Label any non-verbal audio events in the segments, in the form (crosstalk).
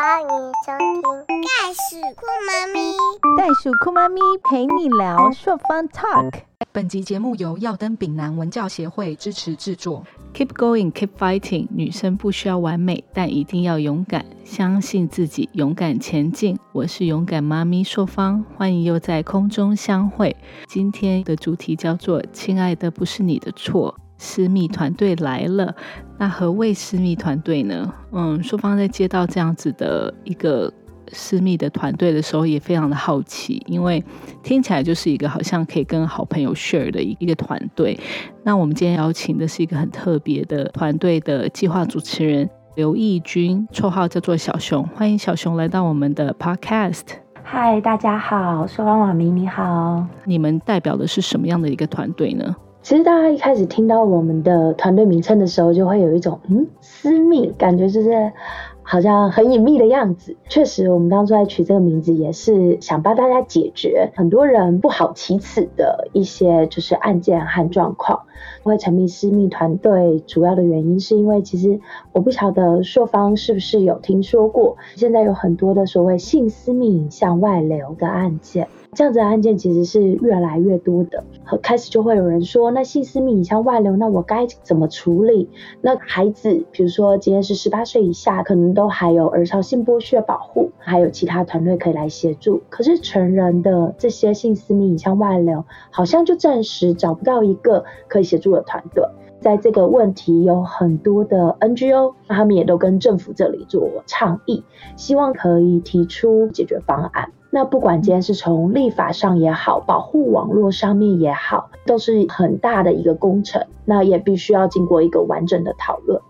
欢迎收听《袋鼠酷妈咪》，袋鼠酷妈咪陪你聊朔方 Talk。本集节目由耀登丙南文教协会支持制作。Keep going, keep fighting。女生不需要完美，但一定要勇敢，相信自己，勇敢前进。我是勇敢妈咪朔方，欢迎又在空中相会。今天的主题叫做“亲爱的，不是你的错”。私密团队来了，那何谓私密团队呢？嗯，朔方在接到这样子的一个私密的团队的时候，也非常的好奇，因为听起来就是一个好像可以跟好朋友 share 的一个团队。那我们今天邀请的是一个很特别的团队的计划主持人刘义军，绰号叫做小熊，欢迎小熊来到我们的 podcast。嗨，大家好，朔方网民你好。你们代表的是什么样的一个团队呢？其实大家一开始听到我们的团队名称的时候，就会有一种嗯私密感觉，就是好像很隐秘的样子。确实，我们当初在取这个名字，也是想帮大家解决很多人不好启齿的一些就是案件和状况。会成立私密团队，主要的原因是因为其实我不晓得朔方是不是有听说过，现在有很多的所谓性私密影像外流的案件。这样子的案件其实是越来越多的，开始就会有人说，那性私密影像外流，那我该怎么处理？那孩子，比如说今天是十八岁以下，可能都还有儿少性剥削保护，还有其他团队可以来协助。可是成人的这些性私密影像外流，好像就暂时找不到一个可以协助的团队。在这个问题有很多的 NGO，他们也都跟政府这里做倡议，希望可以提出解决方案。那不管今天是从立法上也好，保护网络上面也好，都是很大的一个工程。那也必须要经过一个完整的讨论。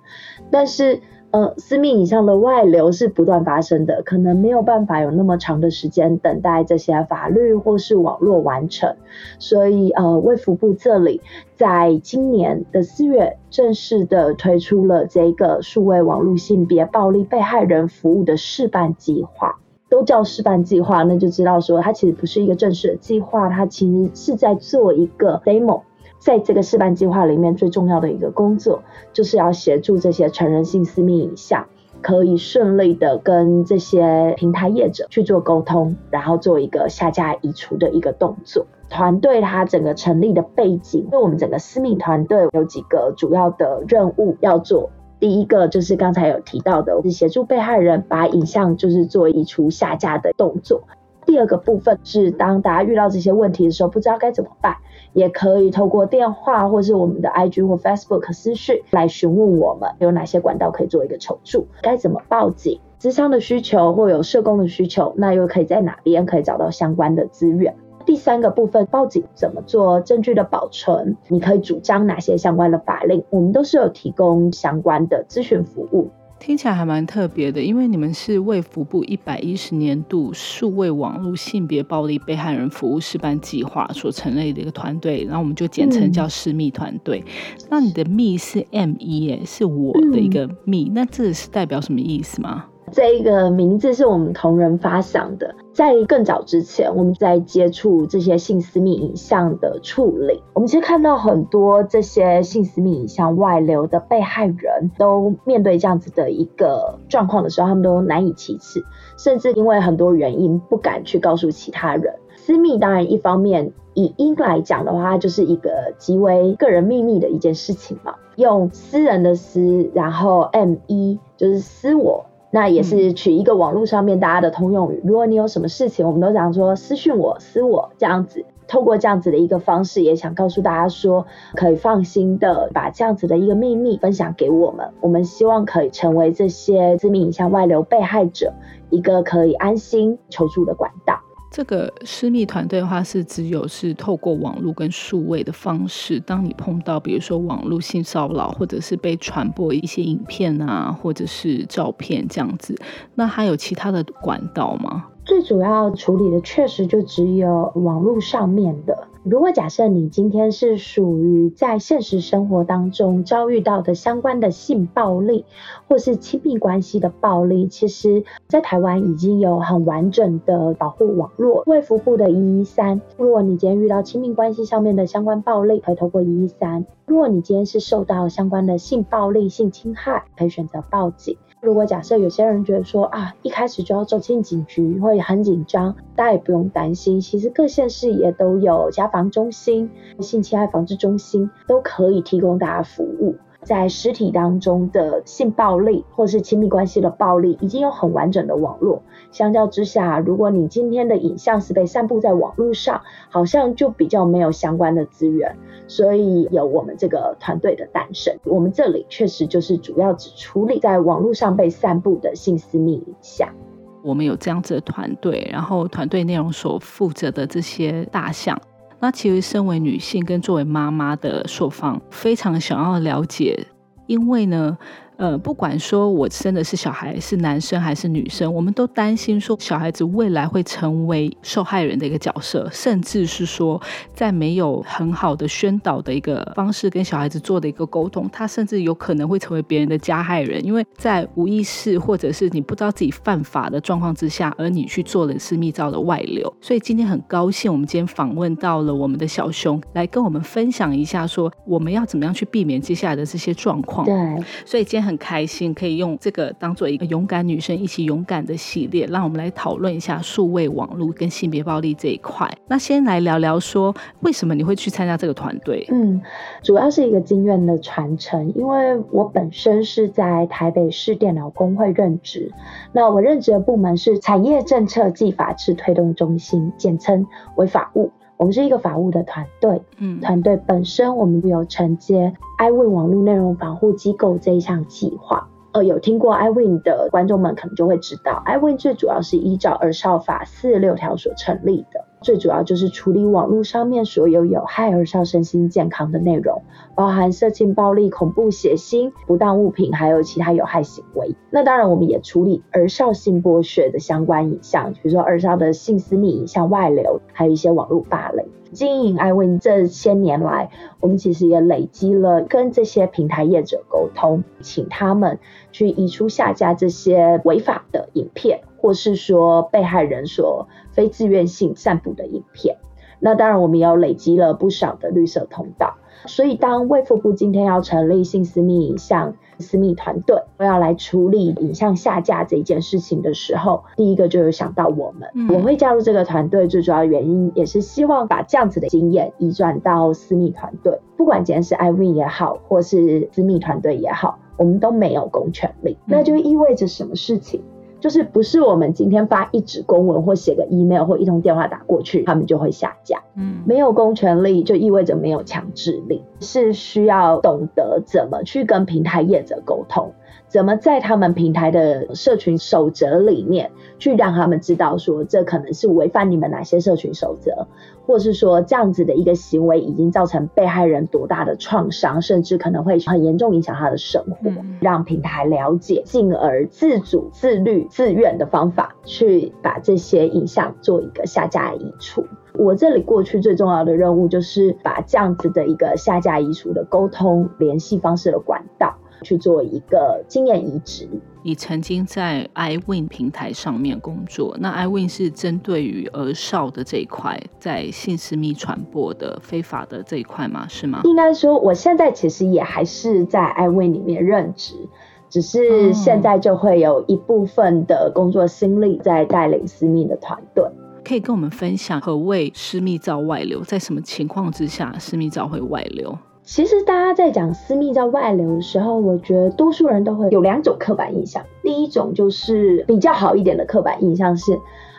但是，呃，私密影像的外流是不断发生的，可能没有办法有那么长的时间等待这些法律或是网络完成。所以，呃，卫福部这里在今年的四月正式的推出了这个数位网络性别暴力被害人服务的示范计划。都叫示范计划，那就知道说它其实不是一个正式的计划，它其实是在做一个 demo。在这个示范计划里面，最重要的一个工作就是要协助这些成人性私密影像可以顺利的跟这些平台业者去做沟通，然后做一个下架移除的一个动作。团队它整个成立的背景，因为我们整个私密团队有几个主要的任务要做。第一个就是刚才有提到的，是协助被害人把影像就是做移除下架的动作。第二个部分是当大家遇到这些问题的时候，不知道该怎么办，也可以透过电话或是我们的 IG 或 Facebook 私讯来询问我们有哪些管道可以做一个求助，该怎么报警，咨商的需求或有社工的需求，那又可以在哪边可以找到相关的资源。第三个部分，报警怎么做证据的保存？你可以主张哪些相关的法令？我们都是有提供相关的咨询服务。听起来还蛮特别的，因为你们是卫福部一百一十年度数位网络性别暴力被害人服务示范计划所成立的一个团队，然后我们就简称叫私密团队。那你的密是 M 一耶，是我的一个密，那这是代表什么意思吗？这一个名字是我们同仁发想的。在更早之前，我们在接触这些性私密影像的处理，我们其实看到很多这些性私密影像外流的被害人都面对这样子的一个状况的时候，他们都难以启齿，甚至因为很多原因不敢去告诉其他人。私密当然一方面以音来讲的话，就是一个极为个人秘密的一件事情嘛，用私人的私，然后 M 一就是私我。那也是取一个网络上面大家的通用语。如果你有什么事情，我们都想说私讯我、私我这样子。透过这样子的一个方式，也想告诉大家说，可以放心的把这样子的一个秘密分享给我们。我们希望可以成为这些致命影像外流被害者一个可以安心求助的管道。这个私密团队的话，是只有是透过网络跟数位的方式。当你碰到比如说网络性骚扰，或者是被传播一些影片啊，或者是照片这样子，那还有其他的管道吗？最主要处理的确实就只有网络上面的。如果假设你今天是属于在现实生活当中遭遇到的相关的性暴力，或是亲密关系的暴力，其实，在台湾已经有很完整的保护网络，卫福部的一一三。如果你今天遇到亲密关系上面的相关暴力，可以透过一一三；如果你今天是受到相关的性暴力、性侵害，可以选择报警。如果假设有些人觉得说啊，一开始就要走进警局会很紧张，大家也不用担心。其实各县市也都有家防中心、性侵害防治中心，都可以提供大家服务。在尸体当中的性暴力或是亲密关系的暴力，已经有很完整的网络。相较之下，如果你今天的影像是被散布在网络上，好像就比较没有相关的资源。所以有我们这个团队的诞生。我们这里确实就是主要只处理在网络上被散布的性私密影像。我们有这样子的团队，然后团队内容所负责的这些大项。那其实，身为女性跟作为妈妈的受访，非常想要了解，因为呢。呃，不管说我生的是小孩是男生还是女生，我们都担心说小孩子未来会成为受害人的一个角色，甚至是说在没有很好的宣导的一个方式跟小孩子做的一个沟通，他甚至有可能会成为别人的加害人，因为在无意识或者是你不知道自己犯法的状况之下，而你去做了私密照的外流。所以今天很高兴，我们今天访问到了我们的小熊，来跟我们分享一下，说我们要怎么样去避免接下来的这些状况。对，所以今天。很开心可以用这个当做一个勇敢女生一起勇敢的系列，让我们来讨论一下数位网络跟性别暴力这一块。那先来聊聊说，为什么你会去参加这个团队？嗯，主要是一个经验的传承，因为我本身是在台北市电脑工会任职，那我任职的部门是产业政策暨法制推动中心，简称为法务。我们是一个法务的团队，嗯，团队本身我们有承接 iwin 网络内容防护机构这一项计划。有听过 iwin 的观众们可能就会知道，iwin 最主要是依照儿少法四十六条所成立的。最主要就是处理网络上面所有有害儿少身心健康的内容，包含色情、暴力、恐怖、血腥、不当物品，还有其他有害行为。那当然，我们也处理儿少性剥削的相关影像，比如说儿少的性私密影像外流，还有一些网络霸凌。经营 iwin 这些年来，我们其实也累积了跟这些平台业者沟通，请他们去移出下架这些违法的影片。或是说被害人所非自愿性散布的影片，那当然我们也有累积了不少的绿色通道。所以当卫福部今天要成立性私密影像私密团队，要来处理影像下架这一件事情的时候，第一个就有想到我们。我会加入这个团队最主要的原因，也是希望把这样子的经验移转到私密团队。不管今天是 iwin 也好，或是私密团队也好，我们都没有公权力，那就意味着什么事情？就是不是我们今天发一纸公文或写个 email 或一通电话打过去，他们就会下架。嗯，没有公权力就意味着没有强制力，是需要懂得怎么去跟平台业者沟通。怎么在他们平台的社群守则里面，去让他们知道说这可能是违反你们哪些社群守则，或是说这样子的一个行为已经造成被害人多大的创伤，甚至可能会很严重影响他的生活，让平台了解，进而自主、自律、自愿的方法去把这些影像做一个下架移除。我这里过去最重要的任务就是把这样子的一个下架移除的沟通联系方式的管道。去做一个经验移植。你曾经在 iwin 平台上面工作，那 iwin 是针对于儿少的这一块，在性私密传播的非法的这一块吗？是吗？应该说，我现在其实也还是在 iwin 里面任职，只是现在就会有一部分的工作心力在带领私密的团队。可以跟我们分享何谓私密照外流，在什么情况之下私密照会外流？其实大家在讲私密在外流的时候，我觉得多数人都会有两种刻板印象。第一种就是比较好一点的刻板印象是，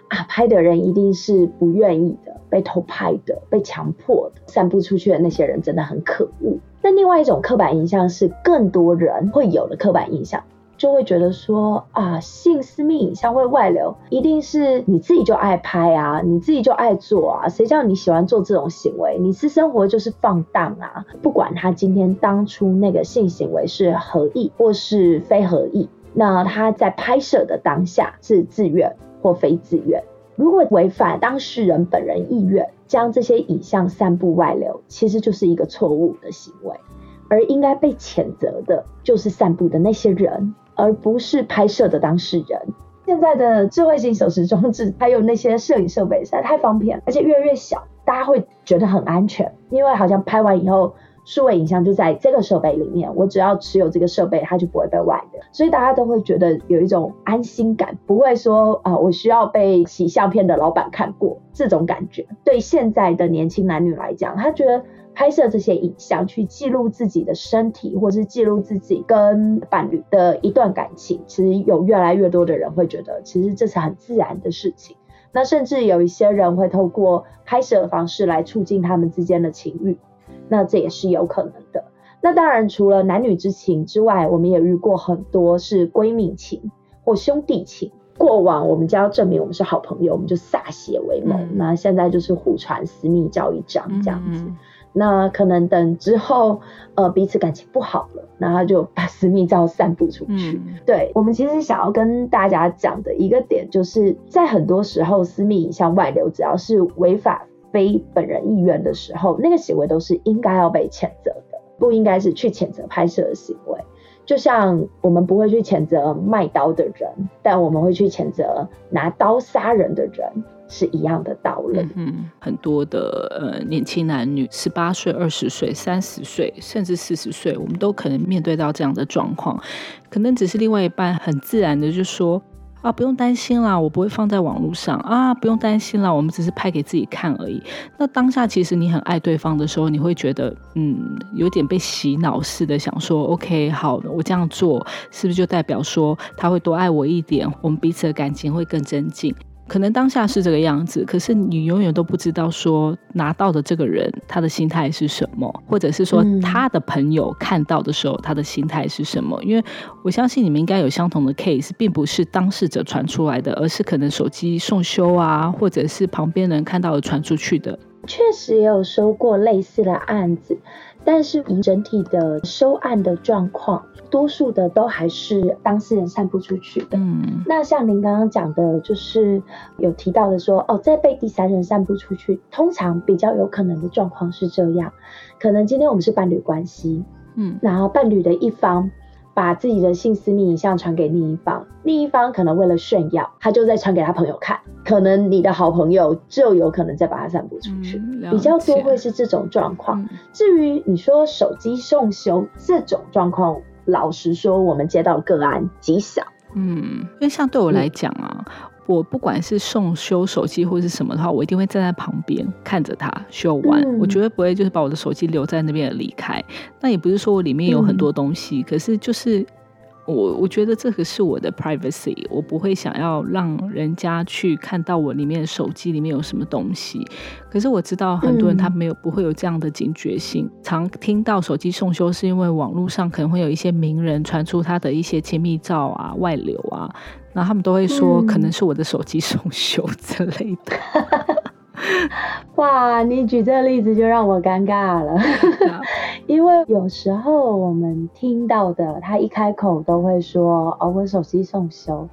啊，拍的人一定是不愿意的，被偷拍的，被强迫的，散布出去的那些人真的很可恶。那另外一种刻板印象是更多人会有的刻板印象。就会觉得说啊，性私密影像会外流，一定是你自己就爱拍啊，你自己就爱做啊，谁叫你喜欢做这种行为？你私生活就是放荡啊！不管他今天当初那个性行为是合意或是非合意，那他在拍摄的当下是自愿或非自愿，如果违反当事人本人意愿，将这些影像散布外流，其实就是一个错误的行为，而应该被谴责的就是散布的那些人。而不是拍摄的当事人。现在的智慧型手持装置，还有那些摄影设备实在太方便，而且越来越小，大家会觉得很安全，因为好像拍完以后数位影像就在这个设备里面，我只要持有这个设备，它就不会被外流，所以大家都会觉得有一种安心感，不会说啊，我需要被洗相片的老板看过这种感觉。对现在的年轻男女来讲，他觉得拍摄这些影像去记录自己的身体，或是记录自己跟伴侣的一段感情，其实有越来越多的人会觉得，其实这是很自然的事情。那甚至有一些人会透过拍摄的方式来促进他们之间的情欲。那这也是有可能的。那当然，除了男女之情之外，我们也遇过很多是闺蜜情或兄弟情。过往我们就要证明我们是好朋友，我们就歃血为盟。那现在就是互传私密照一张这样子。那可能等之后，呃，彼此感情不好了，然后就把私密照散布出去。对我们其实想要跟大家讲的一个点，就是在很多时候，私密影像外流，只要是违法。非本人意愿的时候，那个行为都是应该要被谴责的，不应该是去谴责拍摄的行为。就像我们不会去谴责卖刀的人，但我们会去谴责拿刀杀人的人，是一样的道理。嗯，很多的呃年轻男女，十八岁、二十岁、三十岁，甚至四十岁，我们都可能面对到这样的状况，可能只是另外一半很自然的就说。啊，不用担心啦，我不会放在网络上啊，不用担心啦，我们只是拍给自己看而已。那当下其实你很爱对方的时候，你会觉得嗯，有点被洗脑似的，想说 OK，好，我这样做是不是就代表说他会多爱我一点，我们彼此的感情会更增进？可能当下是这个样子，可是你永远都不知道说拿到的这个人他的心态是什么，或者是说他的朋友看到的时候他的心态是什么？因为我相信你们应该有相同的 case，并不是当事者传出来的，而是可能手机送修啊，或者是旁边人看到的传出去的。确实也有收过类似的案子，但是以整体的收案的状况。多数的都还是当事人散布出去的。嗯，那像您刚刚讲的，就是有提到的说，哦，在被第三人散布出去，通常比较有可能的状况是这样，可能今天我们是伴侣关系，嗯，然后伴侣的一方把自己的性私密影像传给另一方，另一方可能为了炫耀，他就在传给他朋友看，可能你的好朋友就有可能再把它散布出去，比较多会是这种状况。至于你说手机送修这种状况。老实说，我们接到个案极少。嗯，因为像对我来讲啊，我不管是送修手机或是什么的话，我一定会站在旁边看着他修完，我绝对不会就是把我的手机留在那边离开。那也不是说我里面有很多东西，可是就是。我我觉得这个是我的 privacy，我不会想要让人家去看到我里面手机里面有什么东西。可是我知道很多人他没有不会有这样的警觉性，常听到手机送修是因为网络上可能会有一些名人传出他的一些亲密照啊外流啊，然后他们都会说可能是我的手机 (laughs) 送修之类的。(laughs) 哇，你举这个例子就让我尴尬了，(laughs) 因为有时候我们听到的，他一开口都会说哦，我手机送修，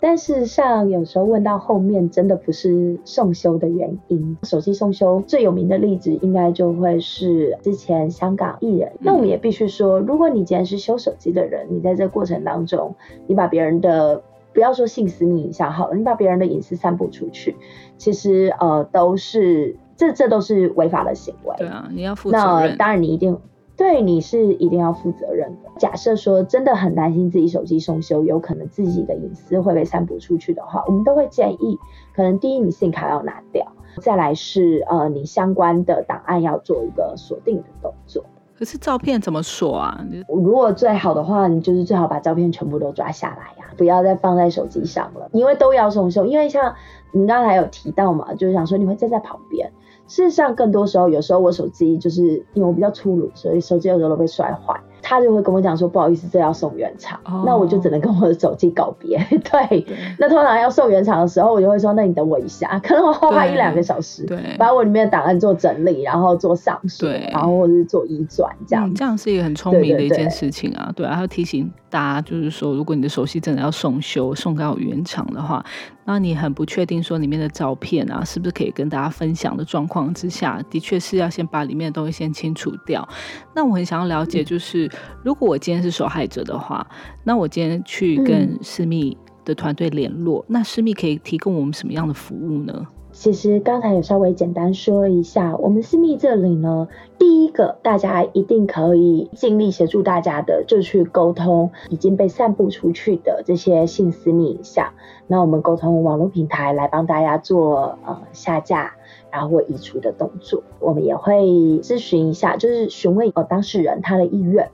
但事实上有时候问到后面，真的不是送修的原因。手机送修最有名的例子，应该就会是之前香港艺人。那我们也必须说，如果你既然是修手机的人，你在这过程当中，你把别人的不要说性私密影像好了，你把别人的隐私散布出去，其实呃都是这这都是违法的行为。对啊，你要负责任。那当然你一定对你是一定要负责任的。假设说真的很担心自己手机送修，有可能自己的隐私会被散布出去的话，我们都会建议，可能第一你信卡要拿掉，再来是呃你相关的档案要做一个锁定的动作。可是照片怎么锁啊？如果最好的话，你就是最好把照片全部都抓下来呀，不要再放在手机上了，因为都要送修。因为像你刚才有提到嘛，就是想说你会站在旁边。事实上，更多时候，有时候我手机就是因为我比较粗鲁，所以手机有时候都被摔坏。他就会跟我讲说，不好意思，这要送原厂，那我就只能跟我的手机告别。(laughs) 对，那通常要送原厂的时候，我就会说，那你等我一下，(laughs) 可能我花一两个小时，对，把我里面的档案做整理，然后做上锁，然后或者是做移转，这样，这样是一个很聪明的一件事情啊。对，还要提醒大家，就是说，如果你的手机真的要送修，送到原厂的话，那你很不确定说里面的照片啊，是不是可以跟大家分享的状况之下，的确是要先把里面的东西先清除掉。那我很想要了解，就是。如果我今天是受害者的话，那我今天去跟私密的团队联络，那私密可以提供我们什么样的服务呢？其实刚才有稍微简单说一下，我们私密这里呢，第一个大家一定可以尽力协助大家的，就去沟通已经被散布出去的这些性私密影像。那我们沟通网络平台来帮大家做呃下架，然后或移除的动作。我们也会咨询一下，就是询问呃当事人他的意愿。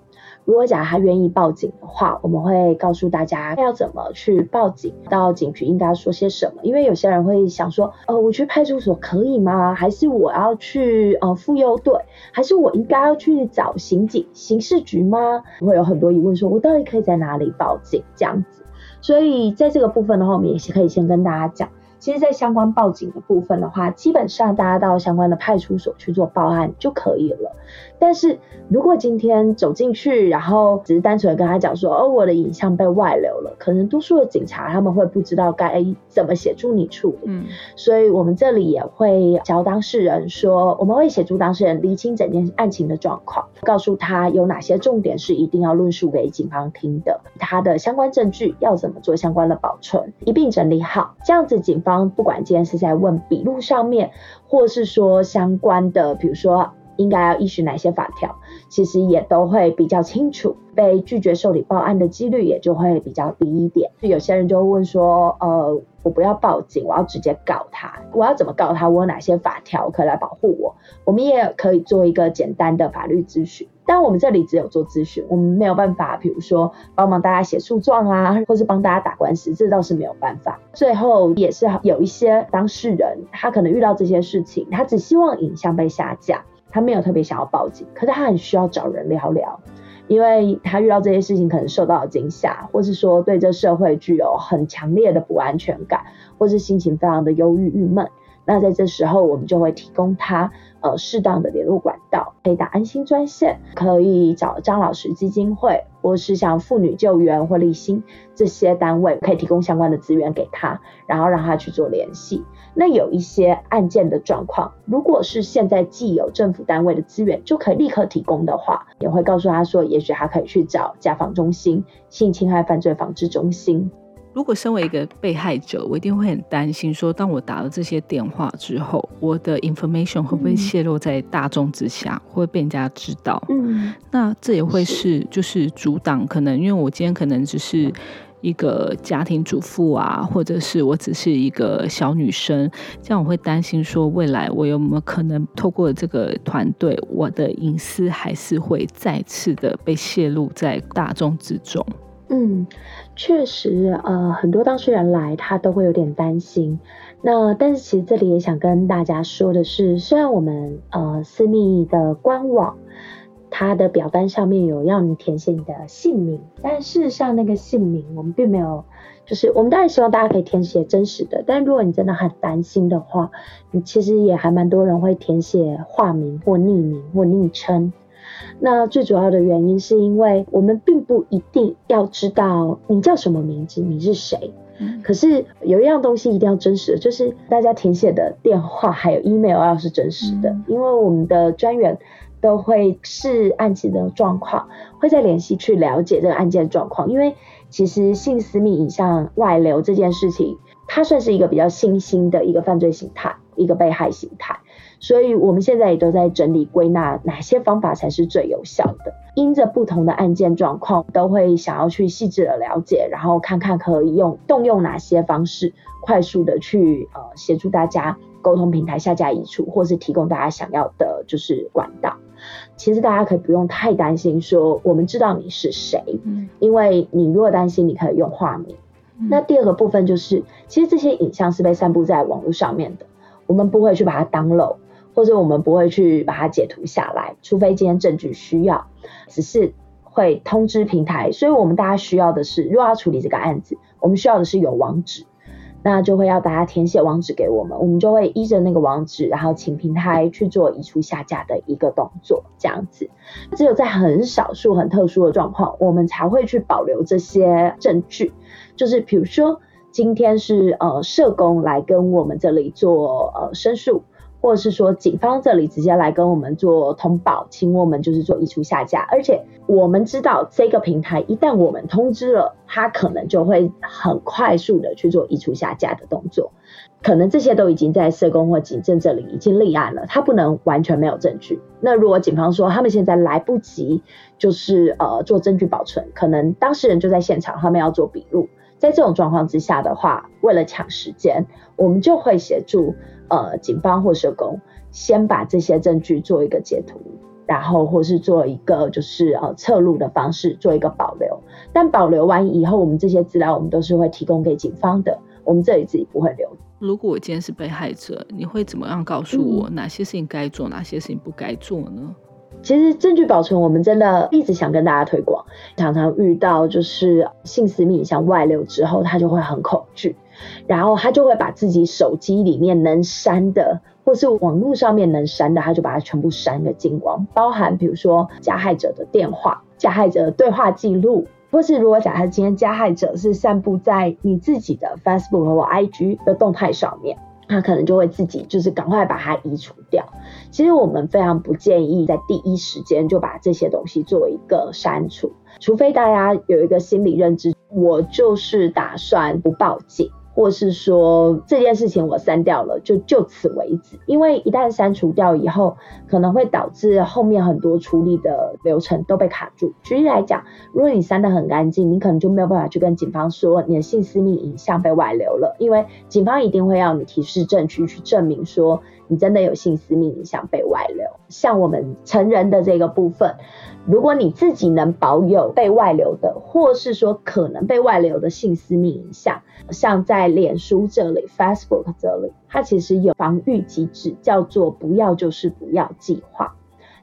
如果假如他愿意报警的话，我们会告诉大家要怎么去报警，到警局应该说些什么。因为有些人会想说，呃，我去派出所可以吗？还是我要去呃妇幼队？还是我应该要去找刑警、刑事局吗？会有很多疑问，说我到底可以在哪里报警？这样子。所以在这个部分的话，我们也是可以先跟大家讲。其实，在相关报警的部分的话，基本上大家到相关的派出所去做报案就可以了。但是如果今天走进去，然后只是单纯的跟他讲说，哦，我的影像被外流了，可能多数的警察他们会不知道该怎么协助你处理。嗯，所以我们这里也会教当事人说，我们会协助当事人厘清整件案情的状况，告诉他有哪些重点是一定要论述给警方听的，他的相关证据要怎么做相关的保存，一并整理好，这样子警方不管今天是在问笔录上面，或是说相关的，比如说。应该要依循哪些法条，其实也都会比较清楚，被拒绝受理报案的几率也就会比较低一点。就有些人就会问说，呃，我不要报警，我要直接告他，我要怎么告他？我有哪些法条可以来保护我？我们也可以做一个简单的法律咨询，但我们这里只有做咨询，我们没有办法，比如说帮忙大家写诉状啊，或是帮大家打官司，这倒是没有办法。最后也是有一些当事人，他可能遇到这些事情，他只希望影像被下架。他没有特别想要报警，可是他很需要找人聊聊，因为他遇到这些事情可能受到了惊吓，或是说对这社会具有很强烈的不安全感，或是心情非常的忧郁郁闷。那在这时候，我们就会提供他呃适当的联络管道，可以打安心专线，可以找张老师基金会，或是像妇女救援或立新这些单位，可以提供相关的资源给他，然后让他去做联系。那有一些案件的状况，如果是现在既有政府单位的资源就可以立刻提供的话，也会告诉他说，也许他可以去找家访中心、性侵害犯罪防治中心。如果身为一个被害者，我一定会很担心，说当我打了这些电话之后，我的 information 会不会泄露在大众之下，会被人家知道？嗯，那这也会是就是阻挡可能，因为我今天可能只是一个家庭主妇啊，或者是我只是一个小女生，这样我会担心说，未来我有没有可能透过这个团队，我的隐私还是会再次的被泄露在大众之中？嗯，确实，呃，很多当事人来，他都会有点担心。那但是其实这里也想跟大家说的是，虽然我们呃私密的官网，它的表单上面有要你填写你的姓名，但事实上那个姓名我们并没有，就是我们当然希望大家可以填写真实的，但如果你真的很担心的话，你其实也还蛮多人会填写化名或匿名或昵称。那最主要的原因是因为我们并不一定要知道你叫什么名字，你是谁。可是有一样东西一定要真实的，就是大家填写的电话还有 email 要是真实的，因为我们的专员都会视案情的状况，会再联系去了解这个案件状况。因为其实性私密影像外流这件事情，它算是一个比较新兴的一个犯罪形态，一个被害形态。所以，我们现在也都在整理归纳哪些方法才是最有效的。因着不同的案件状况，都会想要去细致的了解，然后看看可以用动用哪些方式，快速的去呃协助大家沟通平台下架移除，或是提供大家想要的就是管道。其实大家可以不用太担心，说我们知道你是谁，嗯，因为你如果担心，你可以用化名。那第二个部分就是，其实这些影像是被散布在网络上面的，我们不会去把它当漏。或者我们不会去把它截图下来，除非今天证据需要，只是会通知平台。所以我们大家需要的是，如果要处理这个案子，我们需要的是有网址，那就会要大家填写网址给我们，我们就会依着那个网址，然后请平台去做移除下架的一个动作，这样子。只有在很少数很特殊的状况，我们才会去保留这些证据，就是比如说今天是呃社工来跟我们这里做呃申诉。或者是说警方这里直接来跟我们做通报，请我们就是做移除下架，而且我们知道这个平台一旦我们通知了，它可能就会很快速的去做移除下架的动作，可能这些都已经在社工或警政这里已经立案了，它不能完全没有证据。那如果警方说他们现在来不及，就是呃做证据保存，可能当事人就在现场，他们要做笔录。在这种状况之下的话，为了抢时间，我们就会协助呃警方或社工先把这些证据做一个截图，然后或是做一个就是呃侧录的方式做一个保留。但保留完以后，我们这些资料我们都是会提供给警方的，我们这里自己不会留。如果我今天是被害者，你会怎么样告诉我哪些事情该做，哪些事情不该做呢？其实证据保存，我们真的一直想跟大家推广。常常遇到就是性私密影像外流之后，他就会很恐惧，然后他就会把自己手机里面能删的，或是网络上面能删的，他就把它全部删个精光，包含比如说加害者的电话、加害者的对话记录，或是如果假设今天加害者是散布在你自己的 Facebook 或 IG 的动态上面。他可能就会自己就是赶快把它移除掉。其实我们非常不建议在第一时间就把这些东西做一个删除，除非大家有一个心理认知，我就是打算不报警。或是说这件事情我删掉了，就就此为止。因为一旦删除掉以后，可能会导致后面很多处理的流程都被卡住。举例来讲，如果你删得很干净，你可能就没有办法去跟警方说你的性私密影像被外流了，因为警方一定会要你提示证据去证明说你真的有性私密影像被外流。像我们成人的这个部分。如果你自己能保有被外流的，或是说可能被外流的性私密影像，像在脸书这里、Facebook 这里，它其实有防御机制，叫做“不要就是不要”计划。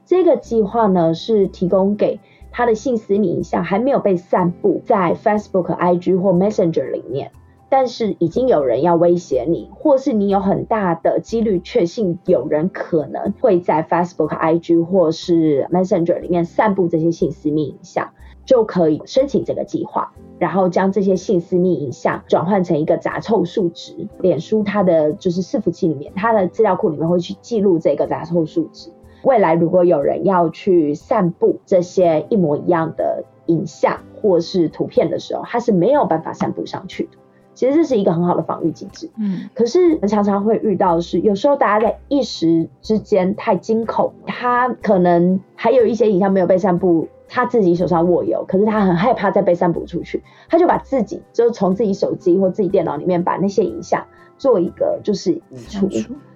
这个计划呢，是提供给他的性私密影像还没有被散布在 Facebook、IG 或 Messenger 里面。但是已经有人要威胁你，或是你有很大的几率确信有人可能会在 Facebook、IG 或是 Messenger 里面散布这些性私密影像，就可以申请这个计划，然后将这些性私密影像转换成一个杂凑数值。脸书它的就是伺服器里面，它的资料库里面会去记录这个杂凑数值。未来如果有人要去散布这些一模一样的影像或是图片的时候，它是没有办法散布上去的。其实这是一个很好的防御机制，嗯，可是常常会遇到是，有时候大家在一时之间太惊恐，他可能还有一些影像没有被散布，他自己手上握有，可是他很害怕再被散布出去，他就把自己就从自己手机或自己电脑里面把那些影像做一个就是移除，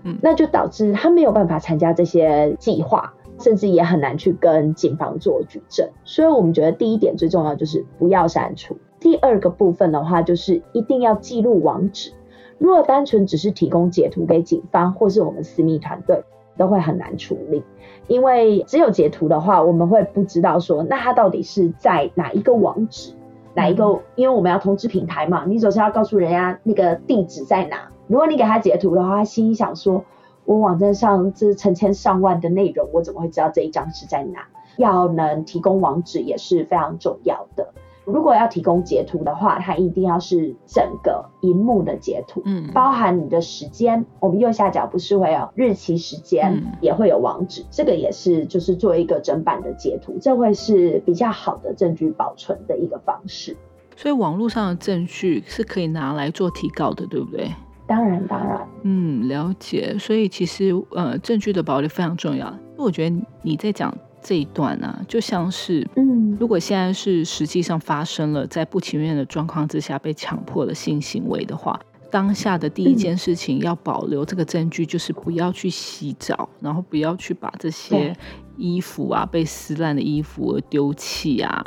嗯，那就导致他没有办法参加这些计划，甚至也很难去跟警方做举证，所以我们觉得第一点最重要就是不要删除。第二个部分的话，就是一定要记录网址。如果单纯只是提供截图给警方或是我们私密团队，都会很难处理。因为只有截图的话，我们会不知道说，那它到底是在哪一个网址，哪一个？因为我们要通知平台嘛，你首先要告诉人家那个地址在哪。如果你给他截图的话，他心里想说，我网站上这成千上万的内容，我怎么会知道这一张是在哪？要能提供网址也是非常重要的。如果要提供截图的话，它一定要是整个荧幕的截图，嗯，包含你的时间。我们右下角不是会有日期、时间，也会有网址，这个也是就是做一个整版的截图，这会是比较好的证据保存的一个方式。所以网络上的证据是可以拿来做提告的，对不对？当然，当然。嗯，了解。所以其实呃，证据的保留非常重要。我觉得你在讲。这一段呢，就像是，嗯，如果现在是实际上发生了在不情愿的状况之下被强迫的性行为的话，当下的第一件事情要保留这个证据，就是不要去洗澡，然后不要去把这些衣服啊被撕烂的衣服而丢弃啊。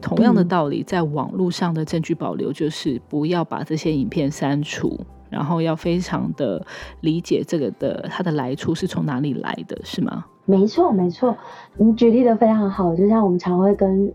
同样的道理，在网络上的证据保留就是不要把这些影片删除，然后要非常的理解这个的它的来处是从哪里来的，是吗？没错，没错，你举例的非常好。就像我们常会跟，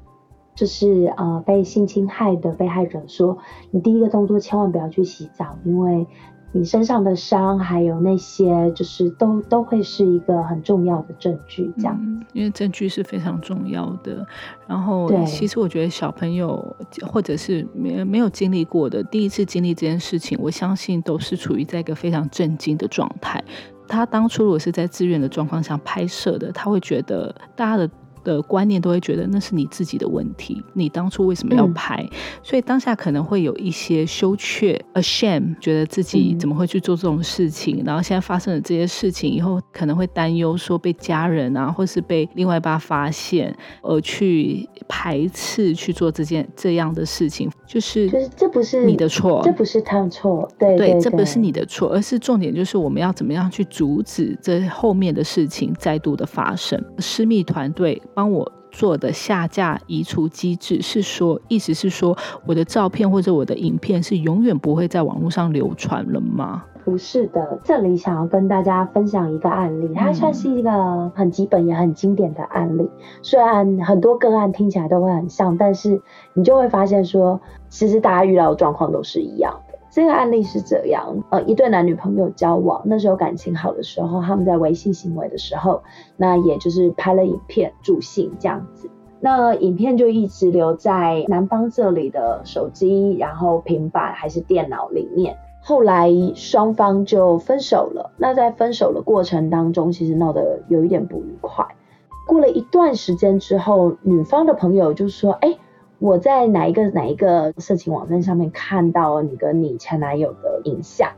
就是呃被性侵害的被害者说，你第一个动作千万不要去洗澡，因为你身上的伤，还有那些就是都都会是一个很重要的证据，这样。嗯，因为证据是非常重要的。然后，对其实我觉得小朋友或者是没没有经历过的，第一次经历这件事情，我相信都是处于在一个非常震惊的状态。他当初如果是在自愿的状况下拍摄的，他会觉得大家的。的观念都会觉得那是你自己的问题，你当初为什么要嗯拍？所以当下可能会有一些羞怯、ashamed，觉得自己嗯怎么会去做这种事情，然后现在发生了这些事情以后，可能会担忧说被家人啊，或是被另外一半发现，而去排斥去做这件这样的事情，就是就是这不是你的错，这不是他的错，对对，对，这不是你的错，而是重点就是我们要怎么样去阻止这后面的事情再度的发生。私密团队帮我做的下架移除机制是说，意思是说我的照片或者我的影片是永远不会在网络上流传了吗？不是的，这里想要跟大家分享一个案例，它嗯算是一个很基本也很经典的案例。虽然很多个案听起来都会很像，但是你就会发现说，其实大家遇到的状况都是一样的。这个案例是这样，呃，一对男女朋友交往，那时候感情好的时候，他们在微信行为的时候，那也就是拍了影片助兴这样子。那影片就一直留在男方这里的手机，然后平板还是电脑里面。后来双方就分手了。那在分手的过程当中，其实闹得有一点不愉快。过了一段时间之后，女方的朋友就说：“哎，我在哪一个哪一个色情网站上面看到你跟你前男友的影像。”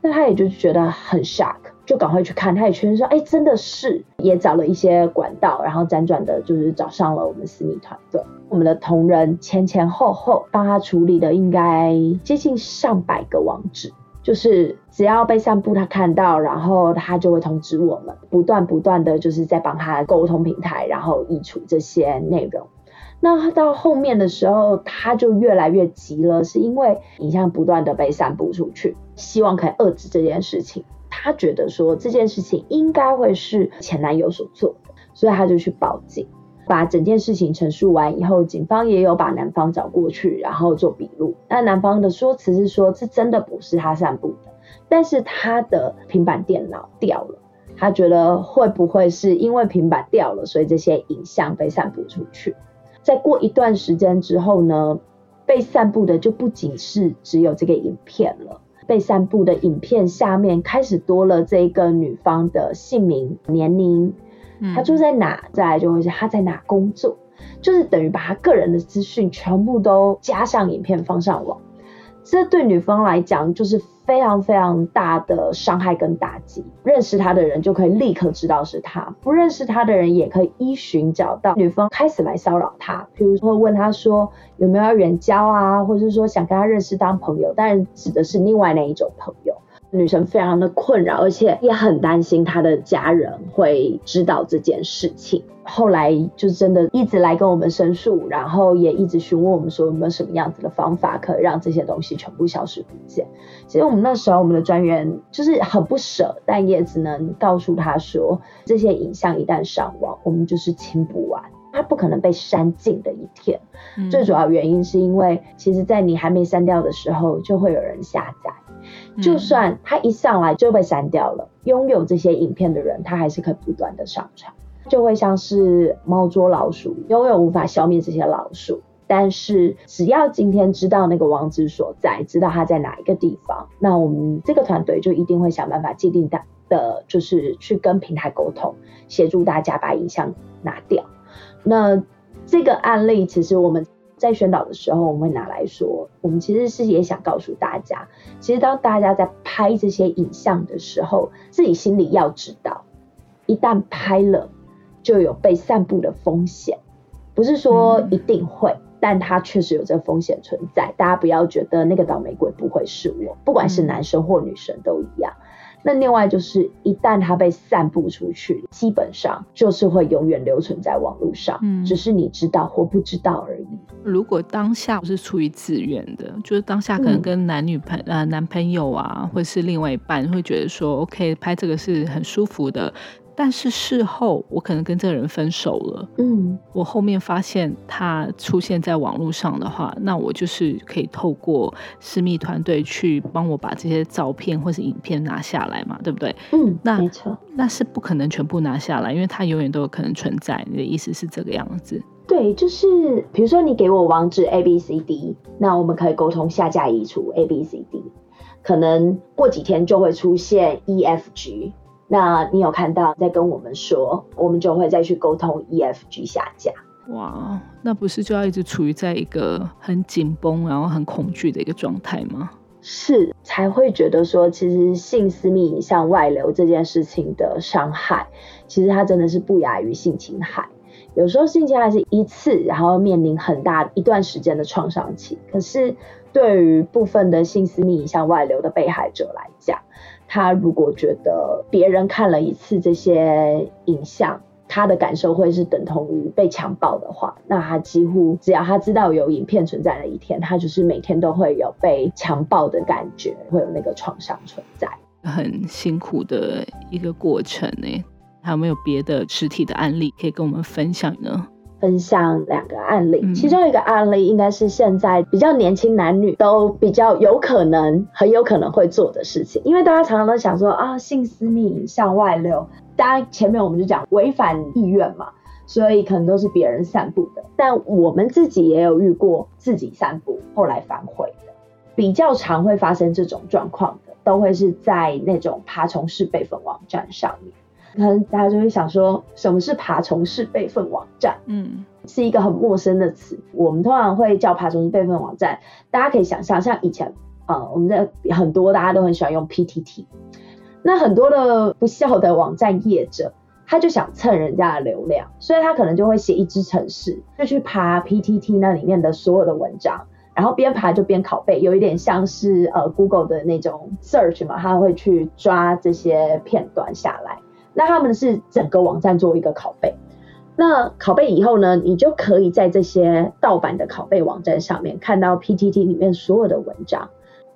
那他也就觉得很 shock，就赶快去看。他也确认说：“哎，真的是。”也找了一些管道，然后辗转的就是找上了我们私密团队。我们的同仁前前后后帮他处理的应该接近上百个网址。就是只要被散布，他看到，然后他就会通知我们，不断不断的就是在帮他沟通平台，然后移除这些内容。那到后面的时候，他就越来越急了，是因为影像不断的被散布出去，希望可以遏制这件事情。他觉得说这件事情应该会是前男友所做的，所以他就去报警。把整件事情陈述完以后，警方也有把男方找过去，然后做笔录。那男方的说辞是说，这真的不是他散布的，但是他的平板电脑掉了，他觉得会不会是因为平板掉了，所以这些影像被散布出去？再过一段时间之后呢，被散布的就不仅是只有这个影片了，被散布的影片下面开始多了这个女方的姓名、年龄。她住在哪？再来就会是她在哪工作，就是等于把她个人的资讯全部都加上影片放上网。这对女方来讲就是非常非常大的伤害跟打击。认识他的人就可以立刻知道是他，不认识他的人也可以依寻找到女方开始来骚扰他，比如说问他说有没有要远交啊，或者是说想跟他认识当朋友，但指的是另外那一种朋友。女生非常的困扰，而且也很担心她的家人会知道这件事情。后来就真的一直来跟我们申诉，然后也一直询问我们说有没有什么样子的方法可以让这些东西全部消失不见。其实我们那时候我们的专员就是很不舍，但也只能告诉他说，这些影像一旦上网，我们就是清不完。它不可能被删尽的一天，嗯最主要原因是因为，其实，在你还没删掉的时候，就会有人下载。就算他一上来就被删掉了，拥有这些影片的人，他还是可以不断的上传，就会像是猫捉老鼠，永远无法消灭这些老鼠。但是只要今天知道那个网址所在，知道他在哪一个地方，那我们这个团队就一定会想办法既定的的，就是去跟平台沟通，协助大家把影像拿掉。那这个案例其实我们。在宣导的时候，我们会拿来说，我们其实是也想告诉大家，其实当大家在拍这些影像的时候，自己心里要知道，一旦拍了，就有被散布的风险，不是说一定会，嗯、但它确实有这个风险存在。大家不要觉得那个倒霉鬼不会是我，不管是男生或女生都一样。那另外就是，一旦它被散布出去，基本上就是会永远留存在网络上，嗯只是你知道或不知道而已。如果当下不是出于自愿的，就是当下可能跟男女朋、呃男朋友啊，或是另外一半会觉得说，OK，拍这个是很舒服的。但是事后我可能跟这个人分手了，嗯，我后面发现他出现在网络上的话，那我就是可以透过私密团队去帮我把这些照片或是影片拿下来嘛，对不对？嗯，那没错，那是不可能全部拿下来，因为他永远都有可能存在。你的意思是这个样子？对，就是比如说你给我网址 A B C D，那我们可以沟通下架移除 A B C D，可能过几天就会出现 E F G，那你有看到再跟我们说，我们就会再去沟通 E F G 下架。哇，那不是就要一直处于在一个很紧绷，然后很恐惧的一个状态吗？是才会觉得说，其实性私密影像外流这件事情的伤害，其实它真的是不亚于性侵害。有时候性侵害是一次，然后面临很大一段时间的创伤期。可是对于部分的性私密影像外流的被害者来讲，他如果觉得别人看了一次这些影像，他的感受会是等同于被强暴的话，那他几乎只要他知道有影片存在的一天，他就是每天都会有被强暴的感觉，会有那个创伤存在。很辛苦的一个过程呢。还有没有别的实体的案例可以跟我们分享呢？分享两个案例，嗯。其中一个案例应该是现在比较年轻男女都比较有可能、很有可能会做的事情，因为大家常常都想说啊，性私密影像外流，大家前面我们就讲违反意愿嘛，所以可能都是别人散布的，但我们自己也有遇过自己散布后来反悔的，比较常会发生这种状况的，都会是在那种爬虫式备份网站上面。可能大家就会想说，什么是爬虫式备份网站？嗯是一个很陌生的词。我们通常会叫爬虫式备份网站，大家可以想象，像以前呃，我们的很多大家都很喜欢用 PTT，那很多的不孝的网站业者，他就想蹭人家的流量，所以他可能就会写一支程式，就去爬 PTT 那里面的所有的文章。然后边爬就边拷贝，有一点像是呃 Google 的那种 search 嘛，他会去抓这些片段下来。那他们是整个网站做一个拷贝，那拷贝以后呢，你就可以在这些盗版的拷贝网站上面看到 PTT 里面所有的文章。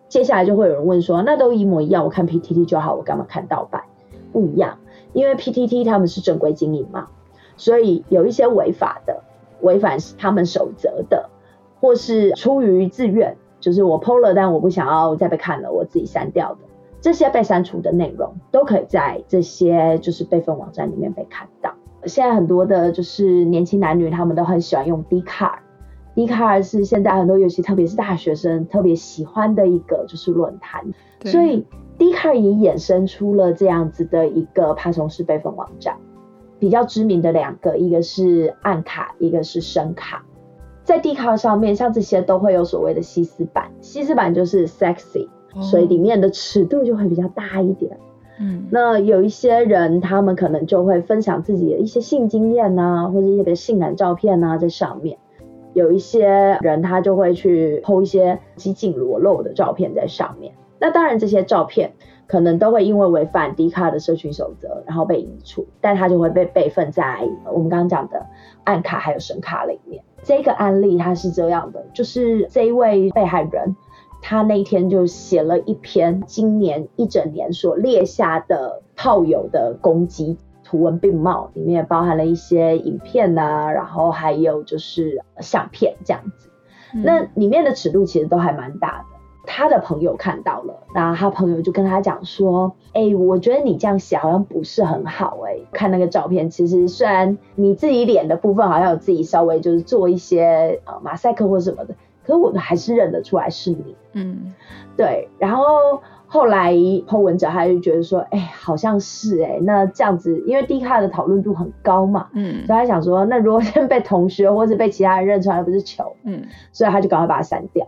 接下来就会有人问说，那都一模一样，我看 PTT 就好，我干嘛看盗版？不一样，因为 PTT 他们是正规经营嘛，所以有一些违法的、违反他们守则的，或是出于自愿，就是我 PO 了，但我不想要再被看了，我自己删掉的。这些被删除的内容都可以在这些就是备份网站里面被看到。现在很多的就是年轻男女，他们都很喜欢用 d c a r d c a r 是现在很多，尤其特别是大学生特别喜欢的一个就是论坛，所以 d c a r 也衍生出了这样子的一个爬虫式备份网站。比较知名的两个，一个是暗卡，一个是深卡。在 d c a r 上面，像这些都会有所谓的西斯版，西斯版就是 sexy，所以里面的尺度就会比较大一点。嗯那有一些人，他们可能就会分享自己的一些性经验呐、或者一些性感照片呐、在上面。有一些人他就会去 PO 一些激进裸露的照片在上面。那当然，这些照片可能都会因为违反 D 卡的社群守则，然后被移除，但他就会被备份在我们刚刚讲的暗卡还有神卡里面。这个案例它是这样的，就是这一位被害人，他那天就写了一篇今年一整年所列下的炮友的攻击。图文并茂，里面包含了一些影片呐、然后还有就是相片这样子。嗯那里面的尺度其实都还蛮大的。他的朋友看到了，然后他朋友就跟他讲说：“哎、我觉得你这样写好像不是很好哎、看那个照片，其实虽然你自己脸的部分好像有自己稍微就是做一些呃马赛克或什么的，可是我还是认得出来是你。嗯对，然后后来 Po 文者他就觉得说，哎、好像是哎、那这样子，因为 D 卡的讨论度很高嘛，嗯所以他想说，那如果先被同学或是被其他人认出来，不是球？嗯所以他就赶快把它删掉。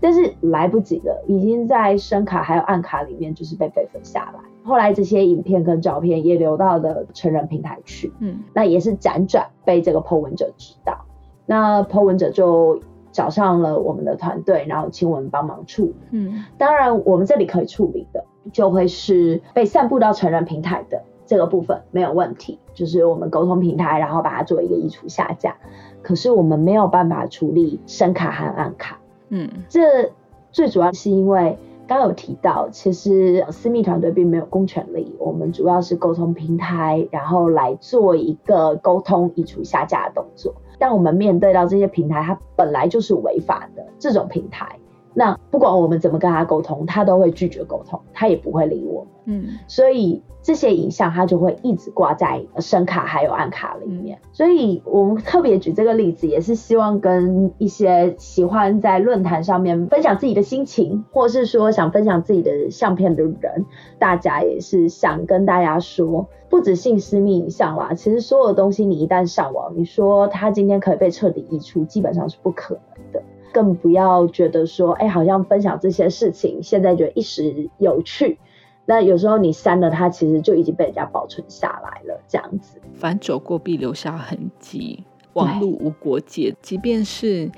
但是来不及了，已经在声卡还有暗卡里面就是被备份下来。后来这些影片跟照片也流到了成人平台去，嗯那也是辗转被这个 Po 文者知道。那 Po 文者就找上了我们的团队，然后请我们帮忙处理。嗯当然，我们这里可以处理的，就会是被散布到成人平台的这个部分没有问题，就是我们沟通平台，然后把它做一个移除下架。可是我们没有办法处理声卡和暗卡，嗯这最主要是因为刚有提到，其实私密团队并没有公权力，我们主要是沟通平台，然后来做一个沟通移除下架的动作。但我们面对到这些平台，它本来就是违法的这种平台。那不管我们怎么跟他沟通，他都会拒绝沟通，他也不会理我们。嗯，所以这些影像他就会一直挂在声卡还有暗卡里面。所以我们特别举这个例子，也是希望跟一些喜欢在论坛上面分享自己的心情，或是说想分享自己的相片的人，大家也是想跟大家说，不止性私密影像啦，其实所有东西你一旦上网，你说它今天可以被彻底移除，基本上是不可能的。更不要觉得说，哎，好像分享这些事情，现在觉得一时有趣，那有时候你删了它，其实就已经被人家保存下来了，这样子。凡走过必留下痕迹，网路无国界，即便是。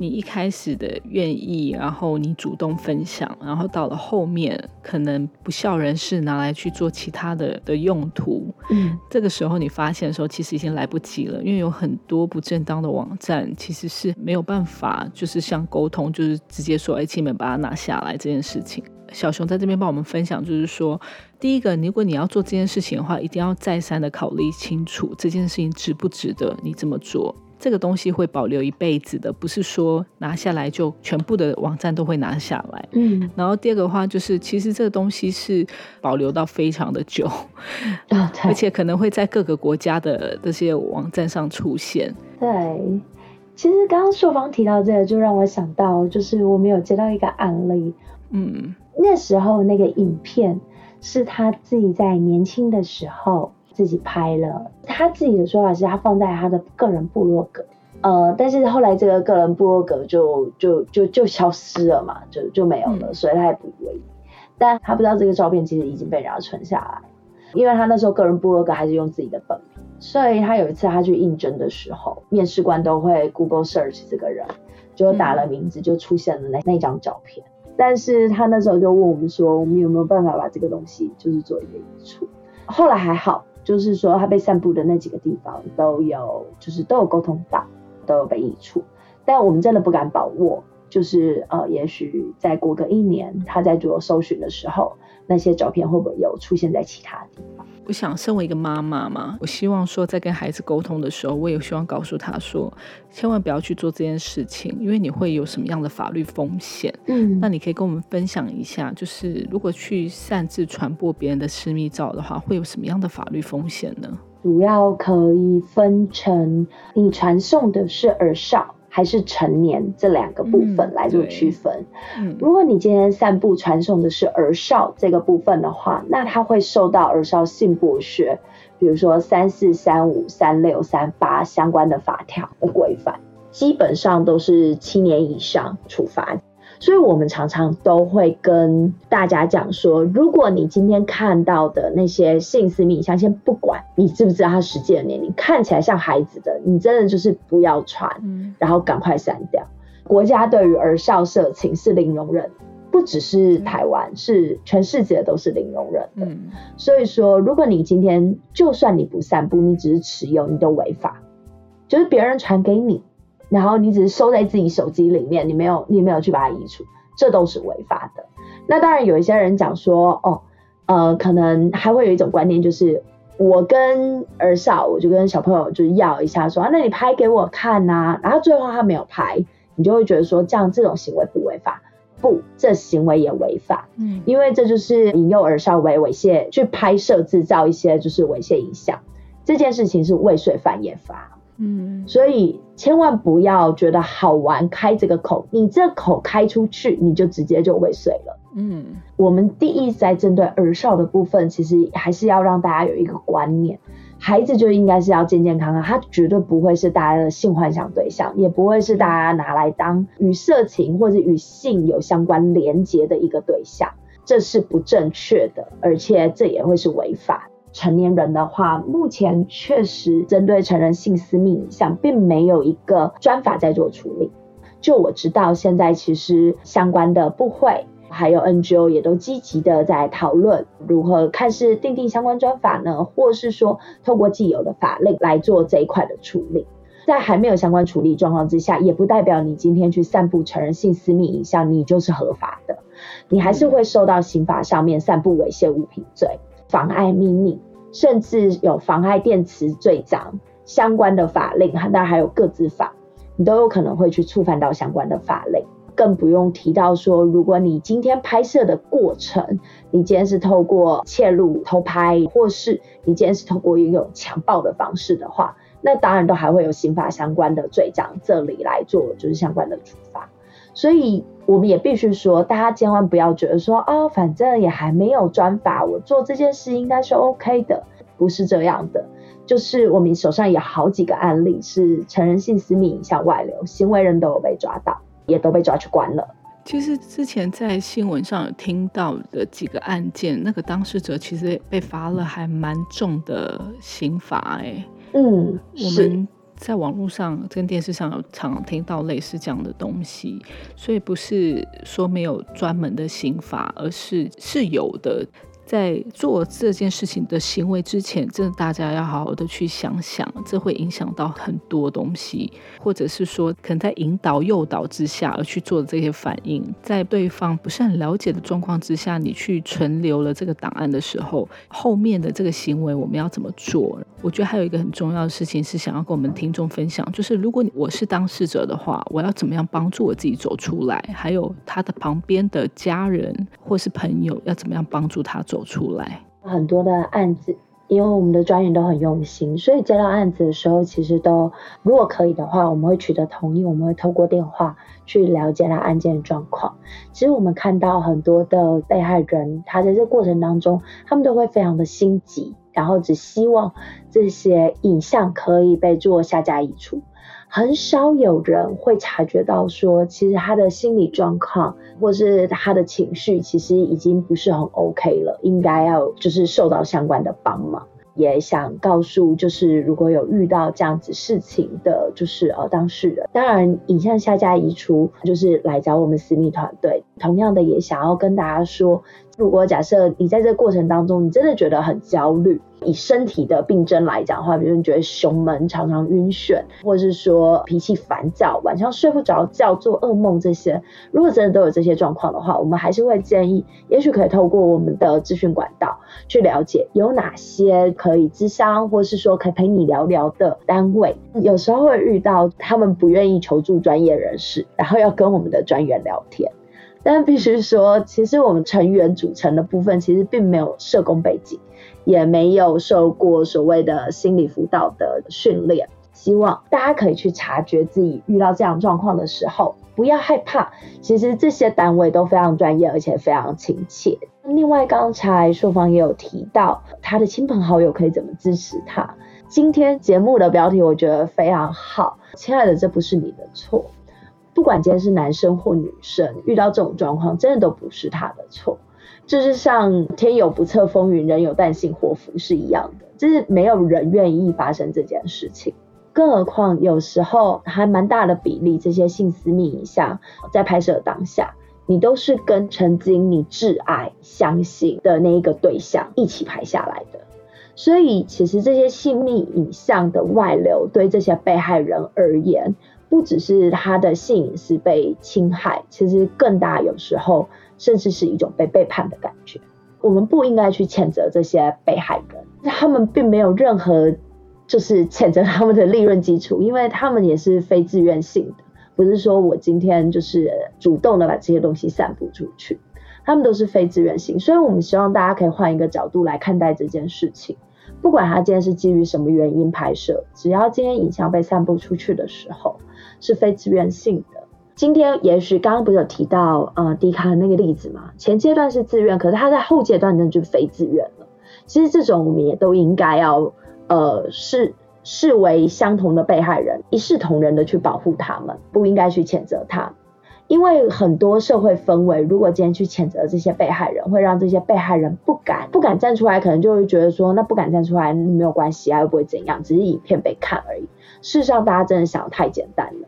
你一开始的愿意，然后你主动分享，然后到了后面可能不孝人士拿来去做其他的的用途，嗯，这个时候你发现的时候，其实已经来不及了，因为有很多不正当的网站其实是没有办法，就是像沟通，就是直接说，哎，请你们把它拿下来这件事情。小熊在这边帮我们分享，就是说，第一个，如果你要做这件事情的话，一定要再三的考虑清楚这件事情值不值得你这么做。这个东西会保留一辈子的，不是说拿下来就全部的网站都会拿下来。嗯，然后第二个话就是，其实这个东西是保留到非常的久，而且可能会在各个国家的这些网站上出现。对，其实刚刚秀芳提到这个，就让我想到，就是我们有接到一个案例，嗯，那时候那个影片是他自己在年轻的时候。自己拍了，他自己的说法是他放在他的个人部落格，呃，但是后来这个个人部落格就就就就消失了嘛，就就没有了，所以他也不以为意。但他不知道这个照片其实已经被人家存下来，因为他那时候个人部落格还是用自己的本名，所以他有一次他去应征的时候，面试官都会 Google search 这个人，就打了名字，就出现了那那张照片。但是他那时候就问我们说，我们有没有办法把这个东西就是做一个移除？后来还好。就是说，他被散布的那几个地方都有，就是都有沟通到，都有被移除。但我们真的不敢把握，就是呃，也许再过个一年，他在做搜寻的时候，那些照片会不会有出现在其他地方？我想，身为一个妈妈嘛，我希望说，在跟孩子沟通的时候，我也希望告诉他说，千万不要去做这件事情，因为你会有什么样的法律风险。嗯，那你可以跟我们分享一下，就是如果去擅自传播别人的私密照的话，会有什么样的法律风险呢？主要可以分成你传送的是儿少。还是成年这两个部分来做区分。如果你今天散步传送的是儿少这个部分的话，那它会受到儿少性剥削，比如说三四三五三六三八相关的法条的规范，基本上都是七年以上处罚。所以，我们常常都会跟大家讲说，如果你今天看到的那些性私密影像，先不管你知不知道他实际的年龄，看起来像孩子的，你真的就是不要传，然后赶快删掉。国家对于儿少色情是零容忍，不只是台湾，是全世界都是零容忍的。所以说，如果你今天就算你不散布，你只是持有，你都违法，就是别人传给你。然后你只是收在自己手机里面，你没有你没有去把它移除，这都是违法的。那当然有一些人讲说，哦，呃，可能还会有一种观念，就是我跟儿少，我就跟小朋友就要一下，说，那你拍给我看呐。然后最后他没有拍，你就会觉得说，这样这种行为不违法？不，这行为也违法。嗯，因为这就是引诱儿少为猥亵去拍摄制造一些就是猥亵影像，这件事情是未遂犯也罚。嗯，所以千万不要觉得好玩开这个口，你这口开出去，你就直接就未遂了。嗯，我们第一在针对儿少的部分，其实还是要让大家有一个观念，孩子就应该是要健健康康，他绝对不会是大家的性幻想对象，也不会是大家拿来当与色情或者与性有相关连结的一个对象，这是不正确的，而且这也会是违法。成年人的话，目前确实针对成人性私密影像，并没有一个专法在做处理。就我知道，现在其实相关的部会还有 NGO 也都积极的在讨论如何看是定定相关专法呢，或是说透过既有的法令来做这一块的处理。在还没有相关处理状况之下，也不代表你今天去散布成人性私密影像，你就是合法的。你还是会受到刑法上面散布猥亵物品罪、妨碍秘密，甚至有妨碍电磁罪章相关的法令，当然还有各自法，你都有可能会去触犯到相关的法令。更不用提到说，如果你今天拍摄的过程，你今天是透过窃录、偷拍，或是你今天是透过拥有强暴的方式的话，那当然都还会有刑法相关的罪章，这里来做就是相关的处罚。所以我们也必须说，大家千万不要觉得说啊，反正也还没有专法，我做这件事应该是 OK 的，不是这样的。就是我们手上有好几个案例是成人性私密影像外流，行为人都有被抓到。也都被抓去关了。其实之前在新闻上有听到的几个案件，那个当事者其实被罚了还蛮重的刑罚。哎，嗯，我们在网络上跟电视上有常听到类似这样的东西，所以不是说没有专门的刑法，而是是有的。在做这件事情的行为之前，真的大家要好好的去想想，这会影响到很多东西，或者是说，可能在引导诱导之下而去做的这些反应，在对方不是很了解的状况之下，你去存留了这个档案的时候，后面的这个行为我们要怎么做？我觉得还有一个很重要的事情是想要跟我们听众分享，就是如果我是当事者的话，我要怎么样帮助我自己走出来？还有他的旁边的家人或是朋友要怎么样帮助他走？出来很多的案子，因为我们的专员都很用心，所以接到案子的时候，其实都如果可以的话，我们会取得同意，我们会透过电话去了解他案件的状况。其实我们看到很多的被害人，他在这过程当中，他们都会非常的心急，然后只希望这些影像可以被做下架移除。很少有人会察觉到说，其实他的心理状况或是他的情绪，其实已经不是很 OK 了，应该要就是受到相关的帮忙。也想告诉，就是如果有遇到这样子事情的，就是呃当事人，当然影像下架移除，就是来找我们私密团队。同样的，也想要跟大家说。如果假设你在这个过程当中，你真的觉得很焦虑，以身体的病症来讲的话，比如你觉得胸闷、常常晕眩，或者是说脾气烦躁、晚上睡不着觉、做噩梦这些，如果真的都有这些状况的话，我们还是会建议，也许可以透过我们的咨询管道去了解有哪些可以咨商，或是说可以陪你聊聊的单位。有时候会遇到他们不愿意求助专业人士，然后要跟我们的专员聊天。但必须说，其实我们成员组成的部分其实并没有社工背景，也没有受过所谓的心理辅导的训练。希望大家可以去察觉自己遇到这样状况的时候，不要害怕。其实这些单位都非常专业，而且非常亲切。另外，刚才硕方也有提到，他的亲朋好友可以怎么支持他。今天节目的标题我觉得非常好，亲爱的，这不是你的错。不管今天是男生或女生，遇到这种状况，真的都不是他的错。就是像天有不测风云，人有旦夕祸福是一样的，就是没有人愿意发生这件事情。更何况有时候还蛮大的比例，这些性私密影像在拍摄当下，你都是跟曾经你挚爱、相信的那一个对象一起拍下来的。所以其实这些性密影像的外流，对这些被害人而言，不只是他的性隐私被侵害，其实更大有时候甚至是一种被背叛的感觉。我们不应该去谴责这些被害人，他们并没有任何就是谴责他们的利润基础，因为他们也是非自愿性的，不是说我今天就是主动的把这些东西散布出去，他们都是非自愿性。所以我们希望大家可以换一个角度来看待这件事情。不管他今天是基于什么原因拍摄，只要今天影像被散布出去的时候是非自愿性的。今天也许刚刚不是有提到呃迪卡的那个例子嘛？前阶段是自愿，可是他在后阶段那就非自愿了。其实这种我们也都应该要呃视视为相同的被害人，一视同仁的去保护他们，不应该去谴责他。因为很多社会氛围，如果今天去谴责这些被害人，会让这些被害人不敢不敢站出来，可能就会觉得说，那不敢站出来没有关系啊，又不会怎样，只是影片被看而已。事实上，大家真的想的太简单了。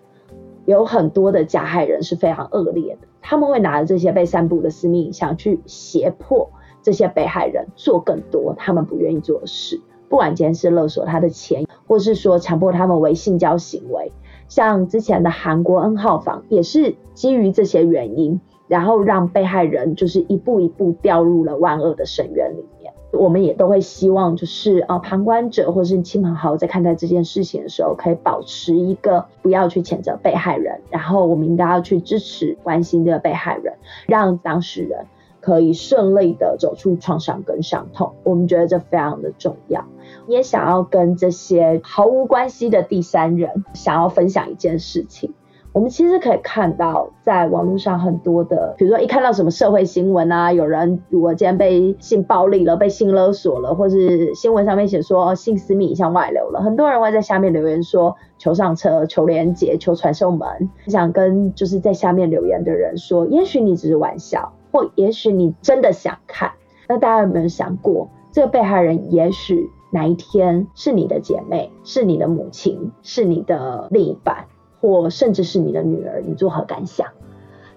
有很多的加害人是非常恶劣的，他们会拿着这些被散布的私密影像去胁迫这些被害人做更多他们不愿意做的事，不管今天是勒索他的钱，或是说强迫他们为性交行为。像之前的韩国 N 号房也是基于这些原因，然后让被害人就是一步一步掉入了万恶的深渊里。我们也都会希望，就是呃，旁观者或是亲朋好友在看待这件事情的时候，可以保持一个不要去谴责被害人，然后我们应该要去支持、关心这个被害人，让当事人可以顺利的走出创伤跟伤痛。我们觉得这非常的重要。也想要跟这些毫无关系的第三人，想要分享一件事情。我们其实可以看到，在网络上很多的，比如说一看到什么社会新闻啊，有人如果今天被性暴力了、被性勒索了，或是新闻上面写说性私密影像外流了，很多人会在下面留言说求上车、求连结、求传送门，想跟就是在下面留言的人说，也许你只是玩笑，或也许你真的想看。那大家有没有想过，这个被害人也许哪一天是你的姐妹，是你的母亲，是你的另一半？或甚至是你的女儿，你作何感想？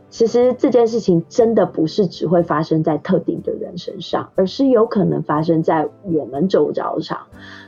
其实这件事情真的不是只会发生在特定的人身上，而是有可能发生在我们周遭上。